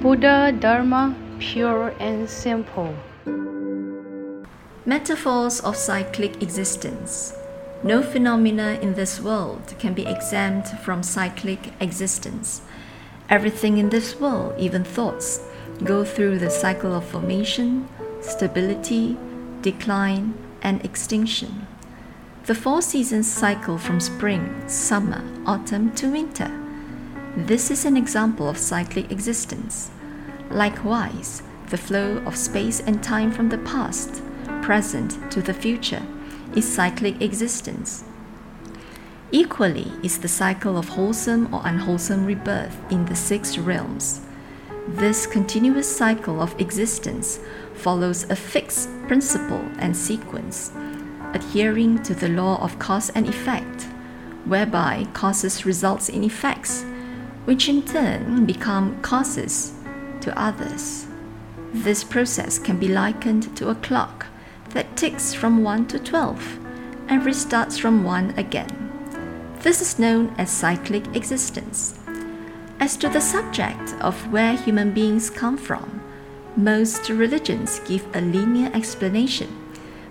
Buddha Dharma pure and simple. Metaphors of cyclic existence. No phenomena in this world can be exempt from cyclic existence. Everything in this world, even thoughts, go through the cycle of formation, stability, decline, and extinction. The four seasons cycle from spring, summer, autumn to winter. This is an example of cyclic existence. Likewise, the flow of space and time from the past, present to the future is cyclic existence. Equally is the cycle of wholesome or unwholesome rebirth in the six realms. This continuous cycle of existence follows a fixed principle and sequence, adhering to the law of cause and effect, whereby causes results in effects, which in turn become causes to others. This process can be likened to a clock that ticks from 1 to 12 and restarts from 1 again. This is known as cyclic existence. As to the subject of where human beings come from, most religions give a linear explanation,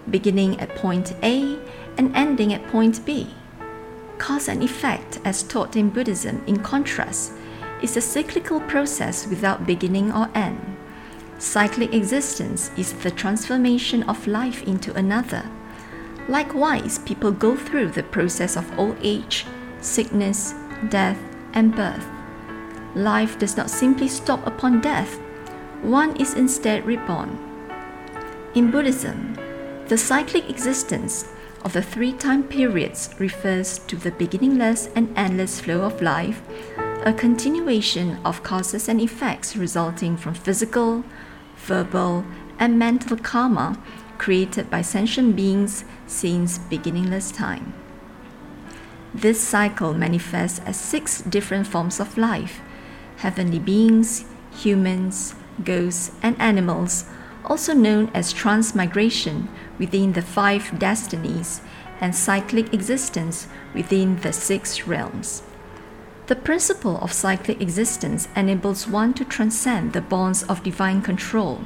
beginning at point A and ending at point B. Cause and effect, as taught in Buddhism, in contrast, is a cyclical process without beginning or end. Cyclic existence is the transformation of life into another. Likewise, people go through the process of old age, sickness, death, and birth life does not simply stop upon death, one is instead reborn. In Buddhism, the cyclic existence of the three time periods refers to the beginningless and endless flow of life, a continuation of causes and effects resulting from physical, verbal, and mental karma created by sentient beings since beginningless time. This cycle manifests as six different forms of life heavenly beings, humans, ghosts, and animals, also known as transmigration within the five destinies and cyclic existence within the six realms. The principle of cyclic existence enables one to transcend the bonds of divine control.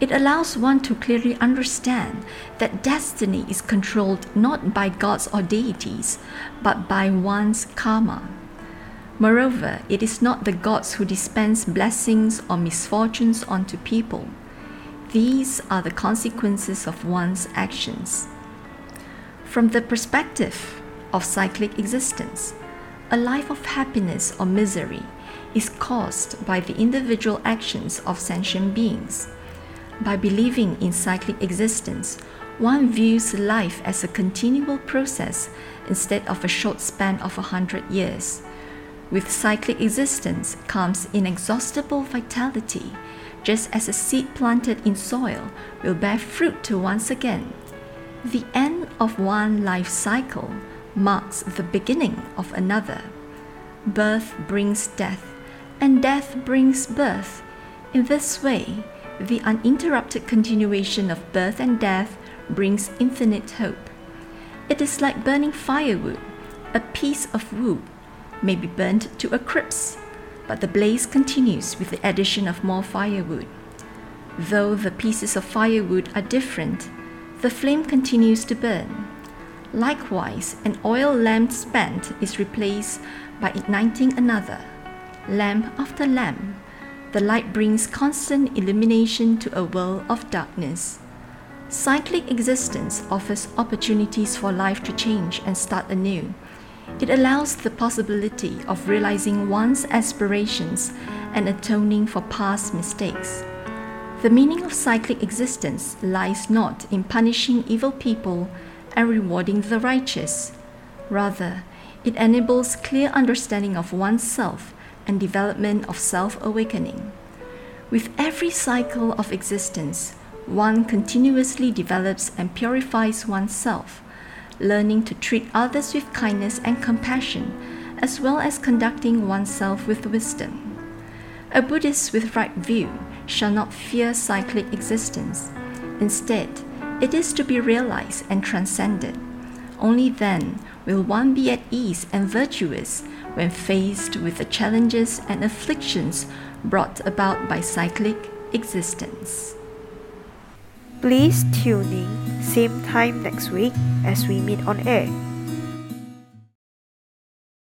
It allows one to clearly understand that destiny is controlled not by gods or deities, but by one's karma. Moreover, it is not the gods who dispense blessings or misfortunes onto people. These are the consequences of one's actions. From the perspective of cyclic existence, a life of happiness or misery is caused by the individual actions of sentient beings. By believing in cyclic existence, one views life as a continual process instead of a short span of a hundred years. With cyclic existence comes inexhaustible vitality, just as a seed planted in soil will bear fruit to once again. The end of one life cycle marks the beginning of another. Birth brings death, and death brings birth. In this way, the uninterrupted continuation of birth and death brings infinite hope. It is like burning firewood. A piece of wood may be burnt to a crisp, but the blaze continues with the addition of more firewood. Though the pieces of firewood are different, the flame continues to burn. Likewise, an oil lamp spent is replaced by igniting another. Lamp after lamp, the light brings constant illumination to a world of darkness. Cyclic existence offers opportunities for life to change and start anew. It allows the possibility of realizing one's aspirations and atoning for past mistakes. The meaning of cyclic existence lies not in punishing evil people and rewarding the righteous. Rather, it enables clear understanding of oneself and development of self awakening. With every cycle of existence, one continuously develops and purifies oneself learning to treat others with kindness and compassion, as well as conducting oneself with wisdom. A Buddhist with right view shall not fear cyclic existence. Instead, it is to be realized and transcended. Only then will one be at ease and virtuous when faced with the challenges and afflictions brought about by cyclic existence. Please tune in same time next week as we meet on air.